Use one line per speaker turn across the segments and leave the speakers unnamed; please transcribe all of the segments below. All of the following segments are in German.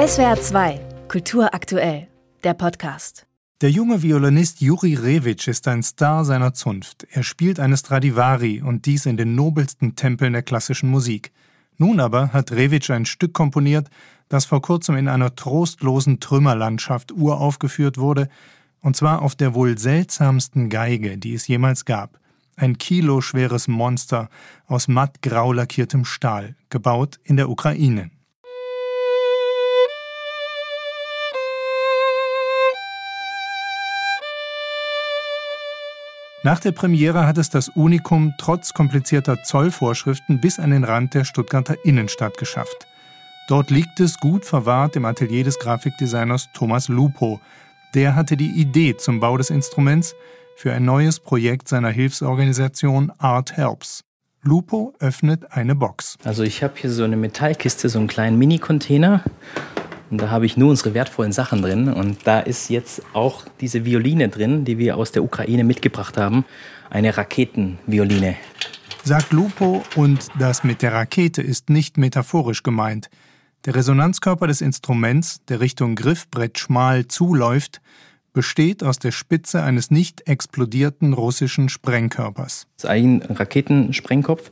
SWR 2, Kultur aktuell, der Podcast.
Der junge Violinist Juri Rewitsch ist ein Star seiner Zunft. Er spielt eine Stradivari und dies in den nobelsten Tempeln der klassischen Musik. Nun aber hat Rewitsch ein Stück komponiert, das vor kurzem in einer trostlosen Trümmerlandschaft uraufgeführt wurde, und zwar auf der wohl seltsamsten Geige, die es jemals gab. Ein kiloschweres Monster aus mattgrau lackiertem Stahl, gebaut in der Ukraine. Nach der Premiere hat es das Unikum trotz komplizierter Zollvorschriften bis an den Rand der Stuttgarter Innenstadt geschafft. Dort liegt es gut verwahrt im Atelier des Grafikdesigners Thomas Lupo. Der hatte die Idee zum Bau des Instruments für ein neues Projekt seiner Hilfsorganisation Art Helps. Lupo öffnet eine Box.
Also ich habe hier so eine Metallkiste, so einen kleinen Mini-Container und da habe ich nur unsere wertvollen Sachen drin. Und da ist jetzt auch diese Violine drin, die wir aus der Ukraine mitgebracht haben. Eine Raketenvioline.
Sagt Lupo, und das mit der Rakete ist nicht metaphorisch gemeint. Der Resonanzkörper des Instruments, der Richtung Griffbrett schmal zuläuft, besteht aus der Spitze eines nicht explodierten russischen Sprengkörpers.
Das ist ein Raketensprengkopf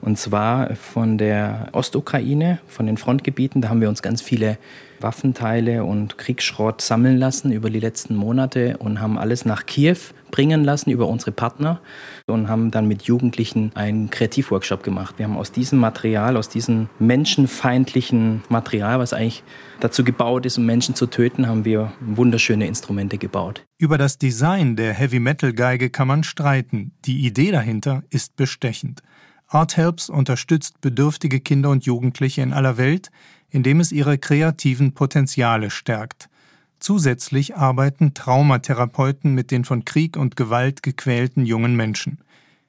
und zwar von der Ostukraine, von den Frontgebieten. Da haben wir uns ganz viele Waffenteile und Kriegsschrott sammeln lassen über die letzten Monate und haben alles nach Kiew bringen lassen über unsere Partner und haben dann mit Jugendlichen einen Kreativworkshop gemacht. Wir haben aus diesem Material, aus diesem menschenfeindlichen Material, was eigentlich dazu gebaut ist, um Menschen zu töten, haben wir wunderschöne Instrumente gebaut.
Über das Design der Heavy Metal Geige kann man streiten. Die Idee dahinter ist bestechend. Art Helps unterstützt bedürftige Kinder und Jugendliche in aller Welt, indem es ihre kreativen Potenziale stärkt. Zusätzlich arbeiten Traumatherapeuten mit den von Krieg und Gewalt gequälten jungen Menschen.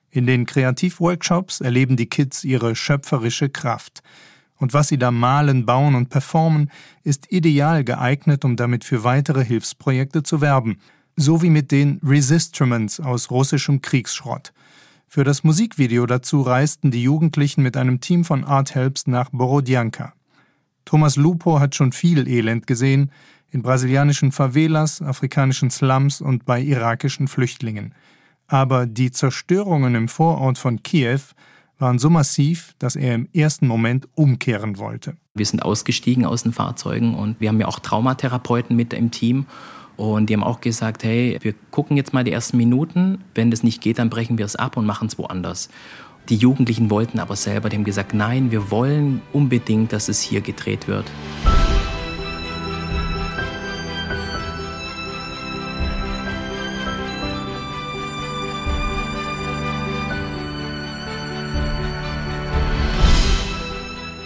In den Kreativworkshops erleben die Kids ihre schöpferische Kraft. Und was sie da malen, bauen und performen, ist ideal geeignet, um damit für weitere Hilfsprojekte zu werben, so wie mit den Resistruments aus russischem Kriegsschrott. Für das Musikvideo dazu reisten die Jugendlichen mit einem Team von Art Helps nach Borodjanka. Thomas Lupo hat schon viel Elend gesehen, in brasilianischen Favelas, afrikanischen Slums und bei irakischen Flüchtlingen. Aber die Zerstörungen im Vorort von Kiew waren so massiv, dass er im ersten Moment umkehren wollte.
Wir sind ausgestiegen aus den Fahrzeugen und wir haben ja auch Traumatherapeuten mit im Team und die haben auch gesagt, hey, wir gucken jetzt mal die ersten Minuten. Wenn das nicht geht, dann brechen wir es ab und machen es woanders. Die Jugendlichen wollten aber selber, haben gesagt, nein, wir wollen unbedingt, dass es hier gedreht wird.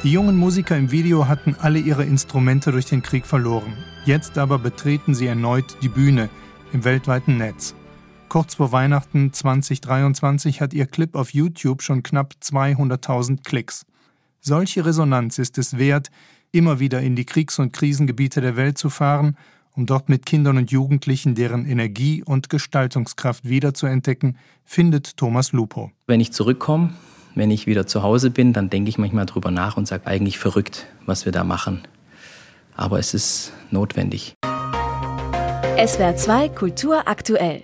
Die jungen Musiker im Video hatten alle ihre Instrumente durch den Krieg verloren. Jetzt aber betreten sie erneut die Bühne im weltweiten Netz. Kurz vor Weihnachten 2023 hat ihr Clip auf YouTube schon knapp 200.000 Klicks. Solche Resonanz ist es wert, immer wieder in die Kriegs- und Krisengebiete der Welt zu fahren, um dort mit Kindern und Jugendlichen deren Energie und Gestaltungskraft wiederzuentdecken, findet Thomas Lupo.
Wenn ich zurückkomme, wenn ich wieder zu Hause bin, dann denke ich manchmal drüber nach und sage eigentlich verrückt, was wir da machen. Aber es ist notwendig.
SWR 2 Kultur aktuell.